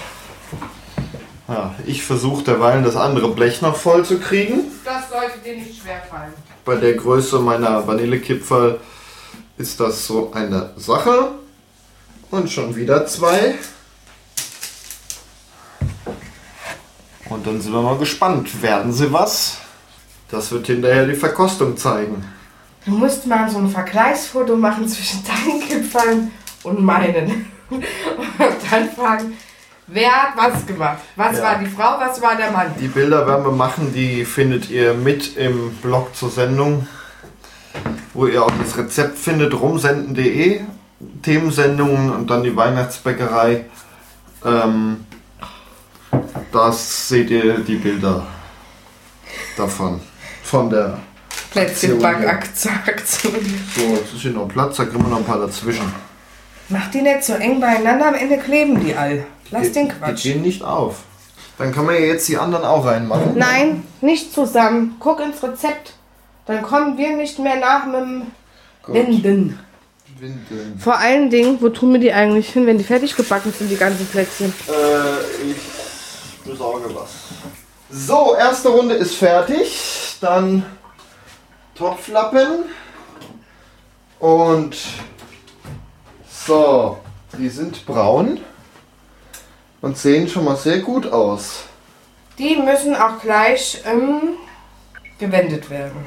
Ja, ich versuche derweilen das andere Blech noch voll zu kriegen. Das sollte dir nicht schwerfallen. Bei der Größe meiner Vanillekipferl ist das so eine Sache. Und schon wieder zwei. Und dann sind wir mal gespannt. Werden sie was? Das wird hinterher die Verkostung zeigen. Du musst mal so ein Vergleichsfoto machen zwischen deinen Kipferln und meinen. Und dann fragen, wer hat was gemacht? Was Ja. war die Frau, was war der Mann? Die Bilder werden wir machen, die findet ihr mit im Blog zur Sendung, wo ihr auch das Rezept findet, rumsenden.de, Themensendungen und dann die Weihnachtsbäckerei. Ähm, das seht ihr die Bilder davon. Von der. Plätzchenbackaktion. So, jetzt ist hier noch Platz, da kriegen wir noch ein paar dazwischen. Mach die nicht so eng beieinander, am Ende kleben die all. Lass den Die Quatsch. gehen nicht auf. Dann kann man ja jetzt die anderen auch reinmachen. Nein, nicht zusammen. Guck ins Rezept. Dann kommen wir nicht mehr nach mit dem Gut. Binden. Windeln. Vor allen Dingen, wo tun wir die eigentlich hin, wenn die fertig gebacken sind, die ganzen Plätzchen? Äh, ich besorge was. So, erste Runde ist fertig. Dann Topflappen. Und so, die sind braun und sehen schon mal sehr gut aus. Die müssen auch gleich ähm, gewendet werden.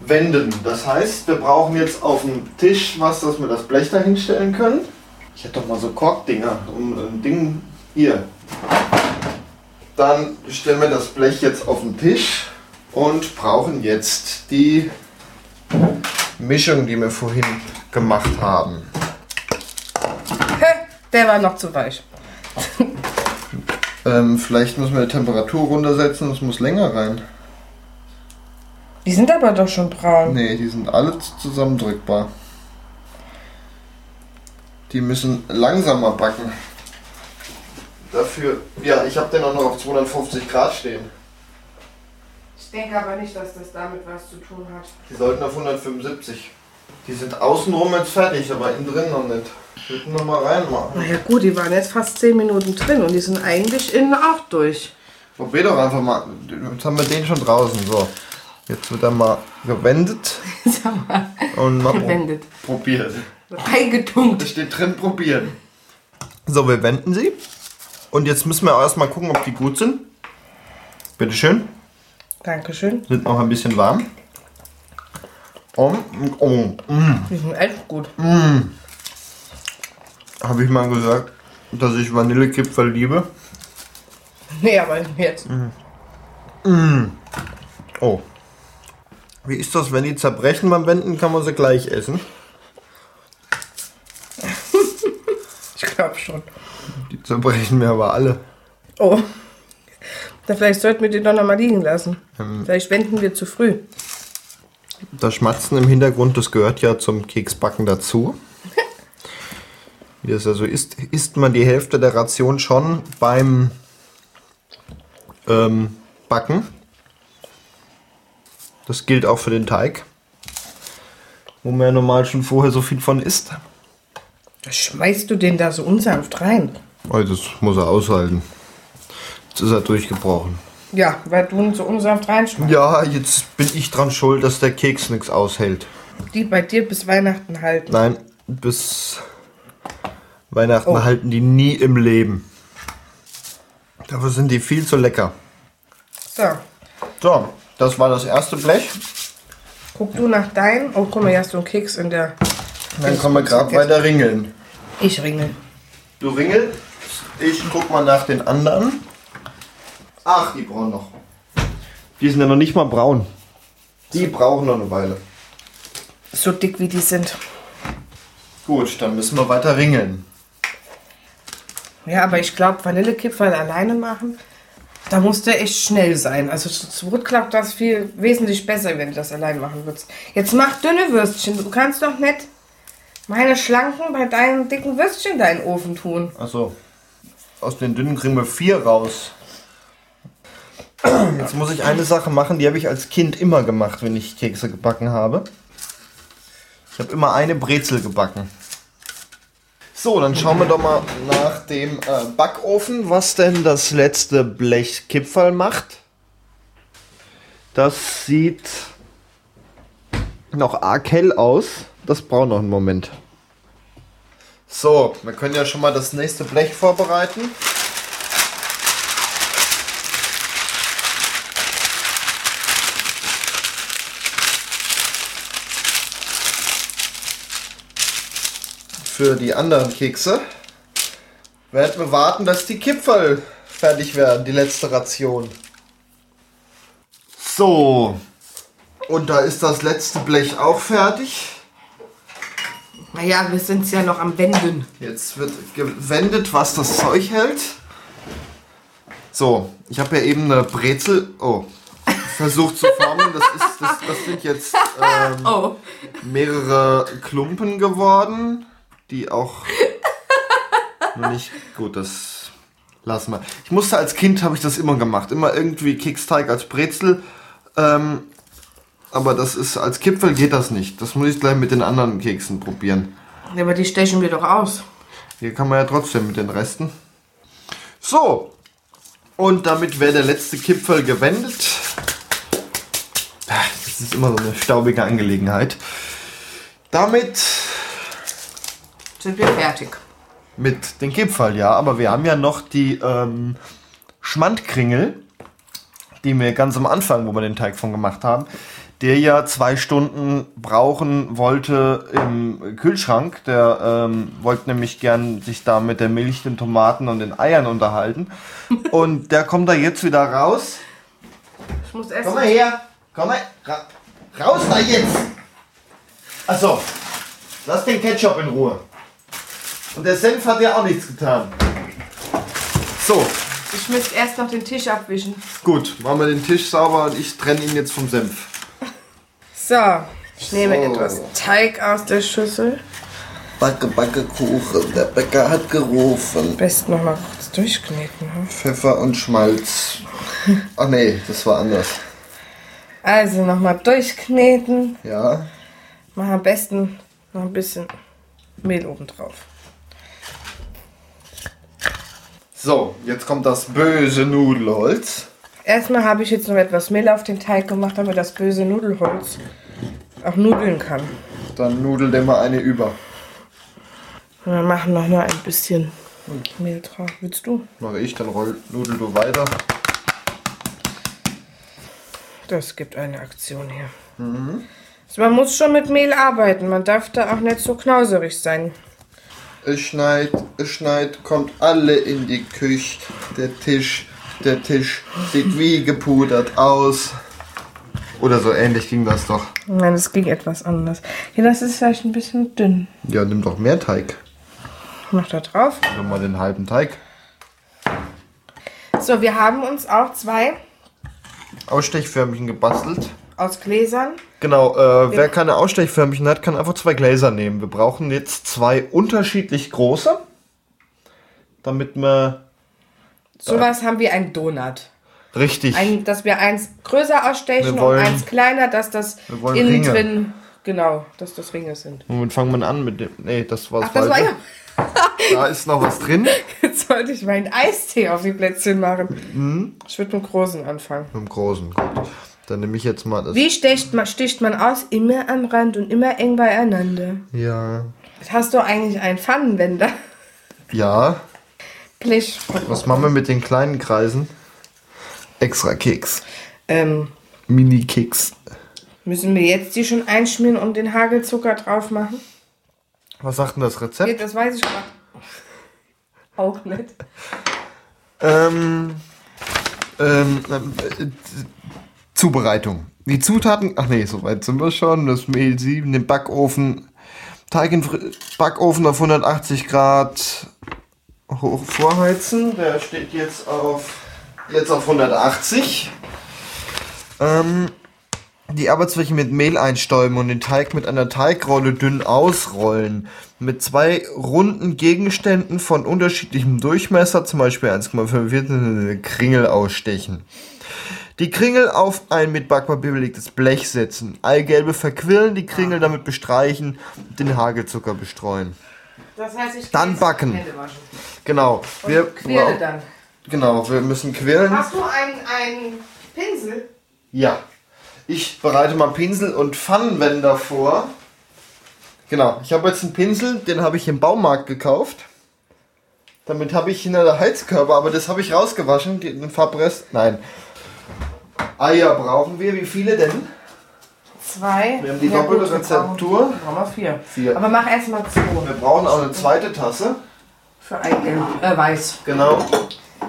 Wenden. Das heißt, wir brauchen jetzt auf dem Tisch was, dass wir das Blech da hinstellen können. Ich hätte doch mal so Korkdinger, um ein Ding hier. Dann stellen wir das Blech jetzt auf den Tisch und brauchen jetzt die Mischung, die wir vorhin gemacht haben. Der war noch zu weich. Ähm, vielleicht müssen wir die Temperatur runtersetzen, es muss länger rein. Die sind aber doch schon braun. Nee, die sind alle zusammendrückbar. Die müssen langsamer backen. Dafür, ja, ich habe den auch noch auf 250 Grad stehen. Ich denke aber nicht, dass das damit was zu tun hat. Die sollten auf 175. Die sind außenrum jetzt fertig, aber innen drin noch nicht. Ich würde mal reinmachen. Na ja gut, die waren jetzt fast 10 Minuten drin und die sind eigentlich innen auch durch. Probier doch einfach mal. Jetzt haben wir den schon draußen. So. Jetzt wird er mal gewendet mal, und mal pro gewendet. probiert. Reingetunkt. Da steht drin probieren. So, wir wenden sie. Und jetzt müssen wir erstmal gucken, ob die gut sind. Bitteschön. Dankeschön. Sind noch ein bisschen warm. Oh, oh, mm, Die sind echt gut. Habe ich mal gesagt, dass ich Vanillekipferl liebe. Nee, aber jetzt. Oh. Wie ist das, wenn die zerbrechen beim Wenden, kann man sie gleich essen? Ich glaube schon. Die zerbrechen mir aber alle. Oh. Da vielleicht sollten wir die doch noch mal liegen lassen. Vielleicht wenden wir zu früh. Das Schmatzen im Hintergrund, das gehört ja zum Keksbacken dazu. Wie das also ist, isst man die Hälfte der Ration schon beim ähm, Backen. Das gilt auch für den Teig, wo man ja normal schon vorher so viel von isst. Was schmeißt du den da so unsanft rein? Also das muss er aushalten. Jetzt ist er durchgebrochen. Ja, weil du ihn so unsanft reinschmeißt. Ja, jetzt bin ich dran schuld, dass der Keks nichts aushält. Die bei dir bis Weihnachten halten. Nein, bis Weihnachten Oh. halten die nie im Leben. Dafür sind die viel zu lecker. So, So, das war das erste Blech. guck du nach deinem. Oh, guck mal, hier hast du einen Keks in der. Dann können wir gerade weiter ringeln. Ich ringel. Du ringelst, ich guck mal nach den anderen. Ach, die brauchen noch. Die sind ja noch nicht mal braun. Die brauchen noch eine Weile. So dick wie die sind. Gut, dann müssen wir weiter ringeln. Ja, aber ich glaube, Vanillekipferl alleine machen, da musst du echt schnell sein. Also zu Brot klappt das viel wesentlich besser, wenn du das allein machen würdest. Jetzt mach dünne Würstchen. Du kannst doch nicht meine schlanken bei deinen dicken Würstchen in deinen Ofen tun. Achso. Aus den dünnen kriegen wir vier raus. Jetzt muss ich eine Sache machen, die habe ich als Kind immer gemacht, wenn ich Kekse gebacken habe. Ich habe immer eine Brezel gebacken. So, dann schauen wir doch mal nach dem äh, Backofen, was denn das letzte Blech Kipferl macht. Das sieht noch arg hell aus. Das braucht noch einen Moment. So, wir können ja schon mal das nächste Blech vorbereiten. Für die anderen Kekse werden wir warten, dass die Kipferl fertig werden, die letzte Ration. So, und da ist das letzte Blech auch fertig. Naja, wir sind ja noch am Wenden. Jetzt wird gewendet, was das Zeug hält. So, ich habe ja eben eine Brezel oh, versucht zu formen. Das, ist, das, das sind jetzt ähm, Oh. mehrere Klumpen geworden, die auch noch nicht gut. Das lassen wir. Ich musste als Kind habe ich das immer gemacht, immer irgendwie Keksteig als Brezel. Ähm, aber das ist als Kipfel geht das nicht. Das muss ich gleich mit den anderen Keksen probieren. Ja, aber die stechen wir doch aus. Hier kann man ja trotzdem mit den Resten. So. Und damit wäre der letzte Kipfel gewendet. Ah, Das ist immer so eine staubige Angelegenheit. Damit Sind wir fertig. mit den Kipferl, ja. Aber wir haben ja noch die ähm, Schmandkringel, die wir ganz am Anfang, wo wir den Teig von gemacht haben, der ja zwei Stunden brauchen wollte im Kühlschrank. Der ähm, wollte nämlich gern sich da mit der Milch, den Tomaten und den Eiern unterhalten. Und der kommt da jetzt wieder raus. Ich muss essen. Komm mal her. Komm mal. Ra raus da jetzt. Achso. Lass den Ketchup in Ruhe. Und der Senf hat ja auch nichts getan. So, Ich müsste erst noch den Tisch abwischen. gut. Machen wir den Tisch sauber und ich trenne ihn jetzt vom Senf. So, ich nehme So. etwas Teig aus der Schüssel. Backe, backe Kuchen. Der Bäcker hat gerufen. Am besten noch mal kurz durchkneten. ne? Pfeffer und Schmalz. Ach nee, das war anders. Also nochmal durchkneten. Ja. Mach am besten noch ein bisschen Mehl oben drauf. So, jetzt kommt das böse Nudelholz. Erstmal habe ich jetzt noch etwas Mehl auf den Teig gemacht, damit das böse Nudelholz auch nudeln kann. Dann nudelt immer eine über. Und wir machen noch mal ein bisschen Mehl drauf. Willst du? Mache ich, dann roll, nudel du weiter. Das gibt eine Aktion hier. Also man muss schon mit Mehl arbeiten. Man darf da auch nicht so knauserig sein. Es schneit, es schneit, kommt alle in die Küche. Der Tisch, der Tisch sieht wie gepudert aus. Oder so ähnlich ging das doch. Nein, das ging etwas anders. Hier, das ist vielleicht ein bisschen dünn. Ja, nimm doch mehr Teig. Mach da drauf. Nimm mal den halben Teig. So, wir haben uns auch zwei Ausstechförmchen gebastelt. Aus Gläsern. Genau, äh, wer keine Ausstechförmchen hat, kann einfach zwei Gläser nehmen. Wir brauchen jetzt zwei unterschiedlich große, damit wir Sowas haben wir ein Donut. richtig. Ein, dass wir eins größer ausstechen wollen- und eins kleiner, dass das innen Ringe. drin, genau, dass das Ringe sind. Womit fangen wir an mit dem? Nee, das war Ach, das war ja. Da ist noch was drin. Jetzt sollte ich meinen Eistee auf die Plätzchen machen. Mhm. Ich würde mit dem Großen anfangen. Mit dem großen, gut. Dann nehme ich jetzt mal das. Wie sticht man, sticht man aus? Immer am Rand und immer eng beieinander. Ja. Hast du eigentlich einen Pfannenwender? Ja. Blech. Was machen wir mit den kleinen Kreisen? Extra Keks. Ähm, Mini-Keks. müssen wir jetzt die schon einschmieren und den Hagelzucker drauf machen? Was sagt denn das Nee, Rezept? das weiß ich gerade. Auch nicht. Ähm, ähm, ähm, äh, Zubereitung. Die Zutaten, ach nee, soweit sind wir schon. Das Mehl 7, den Backofen, Teig Fri- Backofen auf 180 Grad hoch vorheizen. Der steht jetzt auf, jetzt auf 180. Ähm, die Arbeitsfläche mit Mehl einstäuben und den Teig mit einer Teigrolle dünn ausrollen. Mit zwei runden Gegenständen von unterschiedlichem Durchmesser, zum Beispiel 1,45 Kringel ausstechen. Die Kringel auf ein mit Backpapier belegtes Blech setzen. Eigelbe verquirlen, die Kringel damit bestreichen, den Hagelzucker bestreuen. Das heißt, ich Dann backen. Hände waschen. Genau. Wir, Quirle dann. genau, wir müssen quirlen. Hast du einen, einen Pinsel? Ja. Ich bereite mal Pinsel und Pfannenwender vor. Genau, ich habe jetzt einen Pinsel, den habe ich im Baumarkt gekauft. Damit habe ich hinter der Heizkörper, aber das habe ich rausgewaschen, den Farbrest. Nein. Eier brauchen wir. Wie viele denn? Zwei. Wir haben die Ja, doppelte gut, wir Rezeptur. Brauchen, wir vier. Vier. Aber mach erstmal zwei. Wir brauchen auch eine zweite Tasse. Für Eigelb. Äh, weiß. Genau.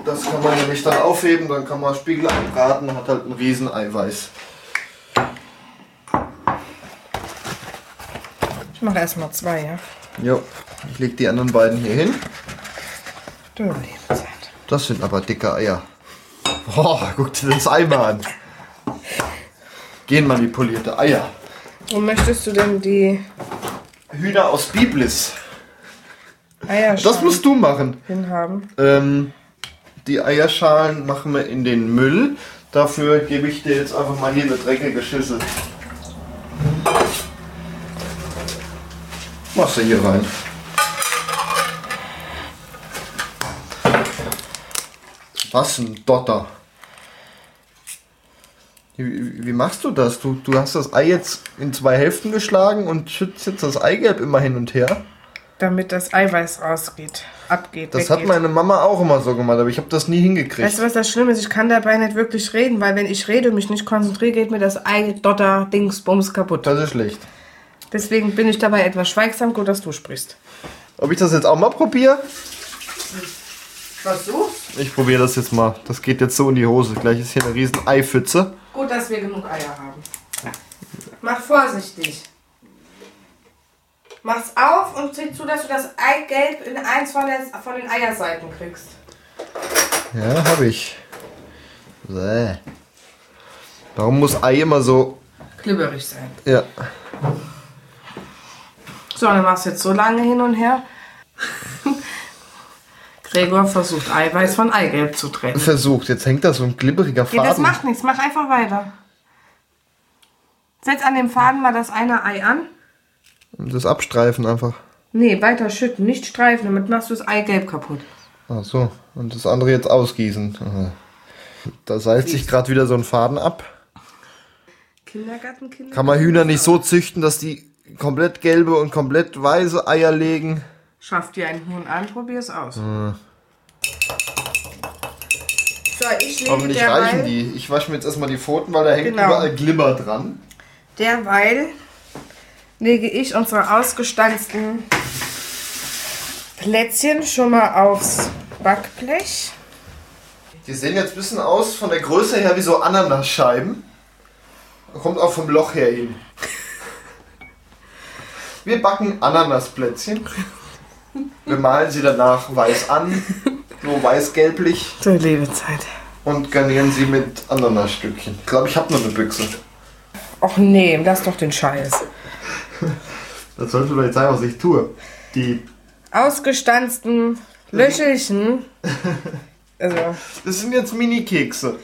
Das kann man nämlich dann aufheben, dann kann man Spiegel anbraten, hat halt ein riesen Eiweiß. Ich mache erstmal zwei, ja. Jo, ich leg die anderen beiden hier hin. Du Lebenszeit. Das sind aber dicke Eier. Boah, guck dir das Ei mal an. Genmanipulierte Eier. Wo möchtest du denn die Hühner aus Biblis. Eierschalen Das musst du machen. hinhaben? Ähm, die Eierschalen machen wir in den Müll. Dafür gebe ich dir jetzt einfach mal hier eine dreckige Schüssel. Machst du hier rein. Was ein Dotter. Wie, wie machst du das? Du, du hast das Ei jetzt in zwei Hälften geschlagen und schützt jetzt das Eigelb immer hin und her. Damit das Eiweiß rausgeht, abgeht. Das hat weggeht. meine Mama auch immer so gemacht, aber ich habe das nie hingekriegt. Weißt du, was das Schlimme ist? Ich kann dabei nicht wirklich reden, weil wenn ich rede und mich nicht konzentriere, geht mir das Ei, Dotter, Dings, Bums kaputt. Das ist schlecht. Deswegen bin ich dabei etwas schweigsam. Gut, dass du sprichst. Ob ich das jetzt auch mal probiere? Versuch's. Ich probiere das jetzt mal. Das geht jetzt so in die Hose. Gleich ist hier eine riesen Eipfütze. Gut, dass wir genug Eier haben. Mach vorsichtig. Mach's auf und sieh zu, dass du das Eigelb in eins von, der, von den Eierseiten kriegst. Ja, habe ich. Bäh. Warum muss Ei immer so... Glibberig sein. Ja. So, dann machst du jetzt so lange hin und her. Gregor versucht Eiweiß von Eigelb zu trennen. Versucht. Jetzt hängt da so ein glibberiger Ja, das Faden. macht nichts. Mach einfach weiter. Setz an dem Faden mal das eine Ei an. das abstreifen einfach. Nee, weiter schütten, nicht streifen, damit machst du das Eigelb kaputt. Ach so. Und das andere jetzt ausgießen. Da seilt sich gerade wieder so ein Faden ab. Kindergarten, Kindergarten. Kann man Hühner nicht so züchten, dass die komplett gelbe und komplett weiße Eier legen? Schaff dir ein Huhn an, probier's aus. So, ich lege Hoffentlich derweil, reichen die. Ich wasche mir jetzt erstmal die Pfoten, weil da hängt Genau. überall Glimmer dran. derweil lege ich unsere ausgestanzten Plätzchen schon mal aufs Backblech. Die sehen jetzt ein bisschen aus von der Größe her wie so Ananasscheiben. Kommt auch vom Loch her hin. Wir backen Ananasplätzchen. Wir malen sie danach weiß an, so weiß-gelblich Zur Lebezeit. und garnieren sie mit Ananasstückchen. Ich glaube, ich habe nur eine Büchse. Och nee, lass doch den Scheiß. Das sollte vielleicht sagen, was ich tue. Die, Ausgestanzten Löchelchen. Also, das sind jetzt Mini-Kekse,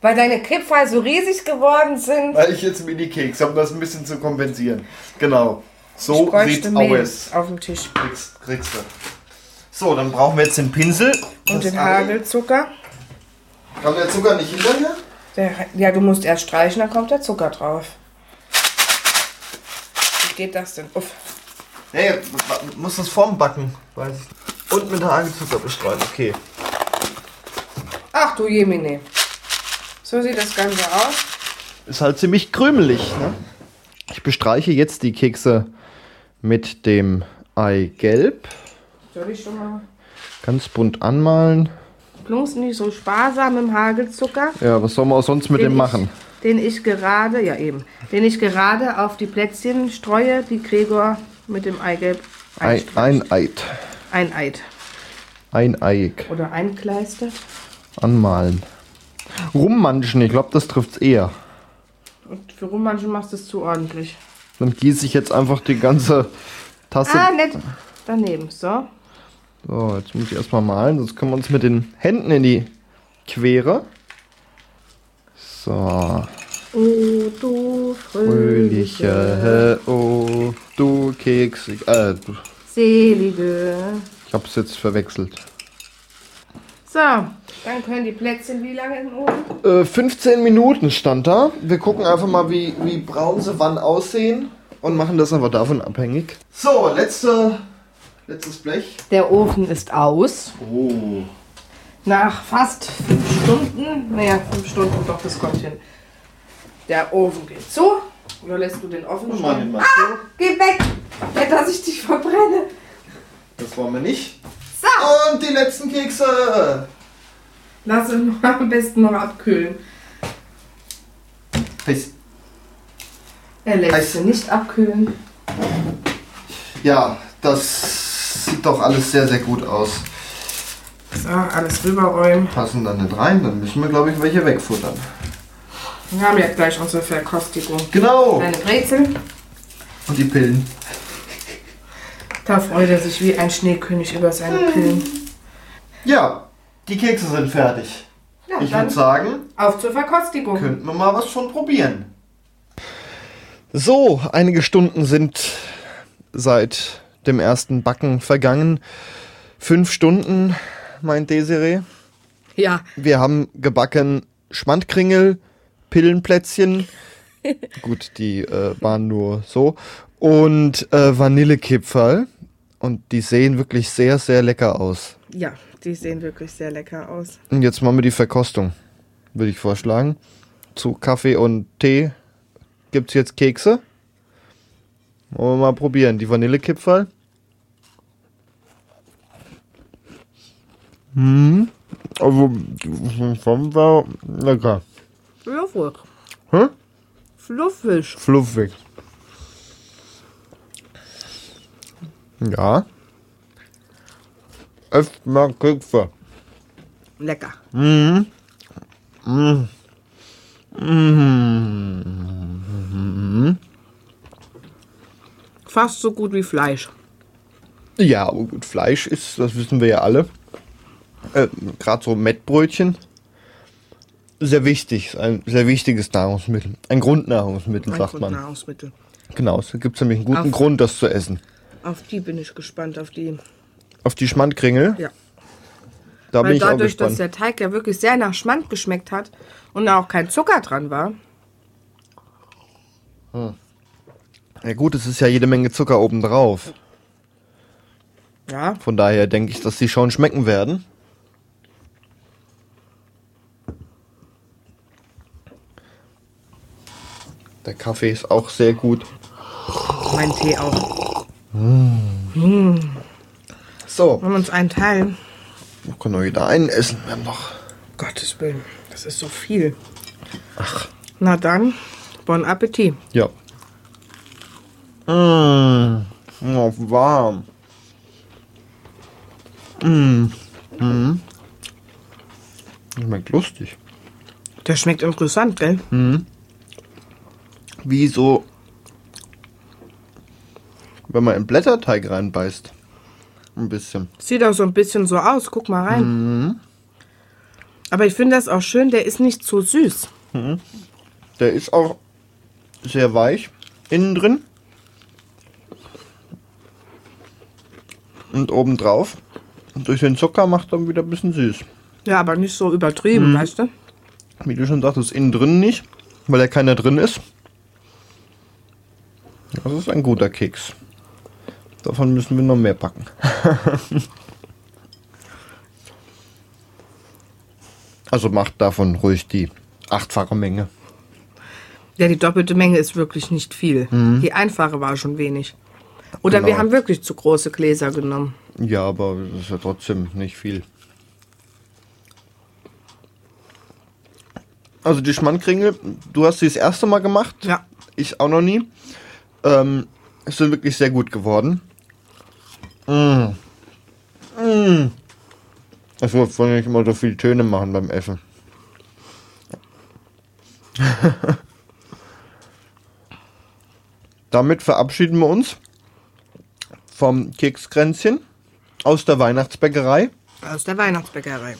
weil deine Kipferl so riesig geworden sind. weil ich jetzt Mini-Kekse habe, um das ein bisschen zu kompensieren. Genau. So sieht's aus. auf dem Tisch. Kriegst, kriegst du. So, dann brauchen wir jetzt den Pinsel. Und den. Hagelzucker. Kann der Zucker nicht hinterher? Der, ja, du musst erst streichen, dann kommt der Zucker drauf. Wie geht das denn? Uff. Hey, wa- muss das vorm Backen? Weiß ich. Und mit Hagelzucker bestreuen, okay. Ach du Jemine. So sieht das Ganze aus. Ist halt ziemlich krümelig, ne? Ich bestreiche jetzt die Kekse mit dem Eigelb. Soll ich schon mal? Ganz bunt anmalen. bloß nicht so sparsam im Hagelzucker. Ja, was soll man auch sonst mit den dem machen? Ich, den ich gerade, ja eben, den ich gerade auf die Plätzchen streue, die Gregor mit dem Eigelb Ein, einstreicht. ein Eid. ein Eid. Ein Eig. Oder einkleistert. Anmalen. Rummanschen, ich glaube, das trifft's eher. Und für Rummanschen machst du es zu ordentlich. Dann gieße ich jetzt einfach die ganze Tasse. Ah, nett. Daneben, so. So, jetzt muss ich erstmal malen, sonst können wir uns mit den Händen in die Quere. So, Oh, du fröhliche, fröhliche, oh, du Keks, äh, selige. ich hab's jetzt verwechselt. So, dann können die Plätzchen wie lange in den Ofen? Äh, 15 Minuten stand da. Wir gucken einfach mal, wie, wie braun sie wann aussehen und machen das aber davon abhängig. So, letzte, letztes Blech. Der Ofen ist aus. Oh. Nach fast fünf Stunden, naja, fünf Stunden, doch, das kommt hin. Der Ofen geht zu. Oder lässt du den offen stehen? Ah, geh weg! Nicht, dass ich dich verbrenne. Das wollen wir nicht. Und die letzten Kekse. lass ihn am besten noch abkühlen. Heiß. Er lässt Heiß. sie nicht abkühlen. Ja, das sieht doch alles sehr, sehr gut aus. So, alles rüberräumen. Passen da nicht rein, dann müssen wir, glaube ich, welche wegfuttern. Wir haben ja gleich unsere Verkostigung. Genau. Deine Brezel. Und die Pillen. Da freut er sich wie ein Schneekönig über seine Pillen. Ja, die Kekse sind fertig. Ja, Ich würde sagen, auf zur Verkostigung. könnten wir mal was von probieren. So, einige Stunden sind seit dem ersten Backen vergangen. Fünf Stunden, meint Desiree. Ja, Wir haben gebacken Schmandkringel, Pillenplätzchen. Gut, die äh, waren nur so. Und äh, Vanillekipferl. Und die sehen wirklich sehr, sehr lecker aus. ja, die sehen wirklich sehr lecker aus. Und jetzt machen wir die Verkostung, würde ich vorschlagen. Zu Kaffee und Tee gibt es jetzt Kekse. Wollen wir mal probieren. Die Vanillekipferl. Hm. Also, vom war lecker. Fluffig. Hä? Fluffig. Fluffig. Ja. Esst mal Kekse. Lecker. Fast so gut wie Fleisch. Ja, aber gut, Fleisch ist, das wissen wir ja alle. Äh, Gerade so Mettbrötchen. Sehr wichtig, ein sehr wichtiges Nahrungsmittel. Ein Grundnahrungsmittel, Ein sagt man. Grundnahrungsmittel. Genau, es gibt nämlich einen guten Auf- Grund, das zu essen. Auf die bin ich gespannt, auf die. Auf die Schmandkringel, Ja. da bin Weil ich auch dadurch, dass gespannt. der Teig ja wirklich sehr nach Schmand geschmeckt hat und da auch kein Zucker dran war. Ja gut, es ist ja jede Menge Zucker obendrauf. Ja, Von daher denke ich, dass die schon schmecken werden. Der Kaffee ist auch sehr gut. mein Tee auch. So, Wollen wir uns einen teilen? wir können wir wieder einen essen. Wir haben noch. Gottes Willen, das ist so viel. Ach. Na dann, bon Appetit. Ja. Mmh, noch warm. Mmh. Mmh. Schmeckt lustig. Der schmeckt interessant, gell? Wie so, wenn man in Blätterteig reinbeißt. Ein bisschen. Sieht auch so ein bisschen so aus. Guck mal rein. Aber ich finde das auch schön, der ist nicht zu süß. Der ist auch sehr weich innen drin. Und obendrauf. Und durch den Zucker macht er wieder ein bisschen süß. Ja, aber nicht so übertrieben, weißt du? Wie du schon sagtest, innen drin nicht, weil er keiner drin ist. Das ist ein guter Keks. Davon müssen wir noch mehr packen. also macht davon ruhig die achtfache Menge. Ja, die doppelte Menge ist wirklich nicht viel. Die einfache war schon wenig. Oder wir Genau. haben wirklich zu große Gläser genommen. Ja, aber das ist ja trotzdem nicht viel. Also die Schmandkringel, du hast sie das erste Mal gemacht. Ja. Ich auch noch nie. Ähm, es sind wirklich sehr gut geworden. Mm. Mm. Ich wollte vorhin nicht immer so viele Töne machen beim Essen. Damit verabschieden wir uns vom Kekskränzchen aus der Weihnachtsbäckerei. Aus der Weihnachtsbäckerei.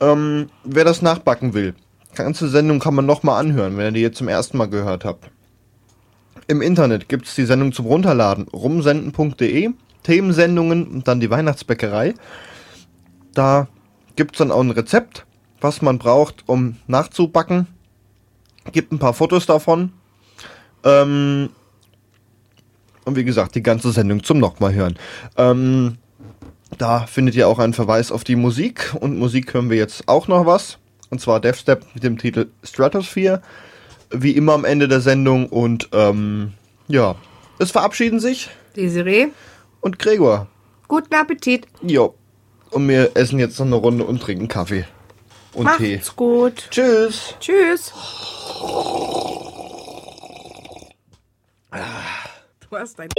Ähm, wer das nachbacken will, ganze Sendung kann man nochmal anhören, wenn ihr die jetzt zum ersten Mal gehört habt. Im Internet gibt es die Sendung zum Runterladen, rumsenden.de, Themensendungen und dann die Weihnachtsbäckerei. Da gibt es dann auch ein Rezept, was man braucht, um nachzubacken. Gibt ein paar Fotos davon. Ähm, und wie gesagt, die ganze Sendung zum nochmal hören. Ähm, da findet ihr auch einen Verweis auf die Musik. Und Musik hören wir jetzt auch noch was. Und zwar Deathstep mit dem Titel Stratosphere. Wie immer am Ende der Sendung. Und ähm, ja, es verabschieden sich. Desiree, Und Gregor. guten Appetit. Jo. Und wir essen jetzt noch eine Runde und trinken Kaffee. Und Tee. Macht's gut. Tschüss. Tschüss. Du hast ein